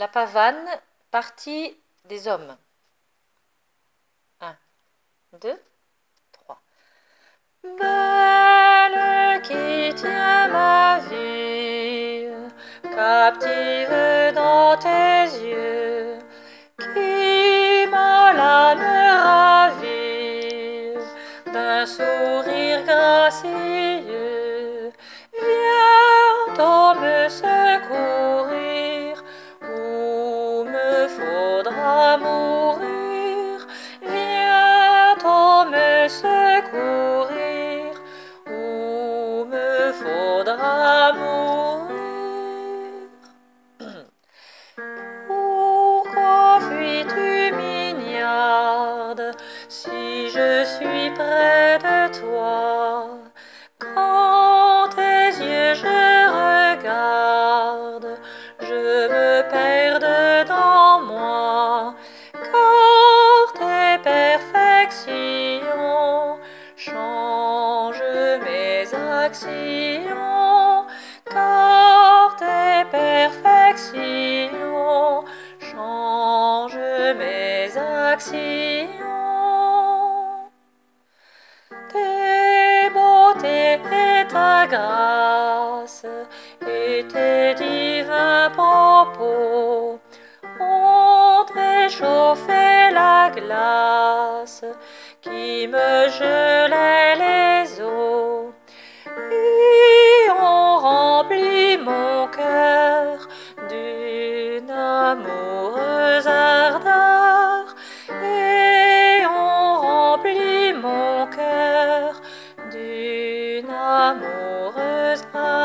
La pavane, partie des hommes. 1, 2, 3. Belle qui tient ma vie, captive dans tes yeux, qui m'a l'âme ravie d'un sourire gracieux. Si je suis près de toi? Quand tes yeux je regarde, je me perds dans moi, car tes perfections changent mes actions, car tes perfections changent mes actions. grâce et tes divins propos. Ont réchauffé la glace qui me gelait les os et ont rempli mon cœur d'une amoureuse ardeur. Et ont rempli mon cœur d'une amoureuse as I.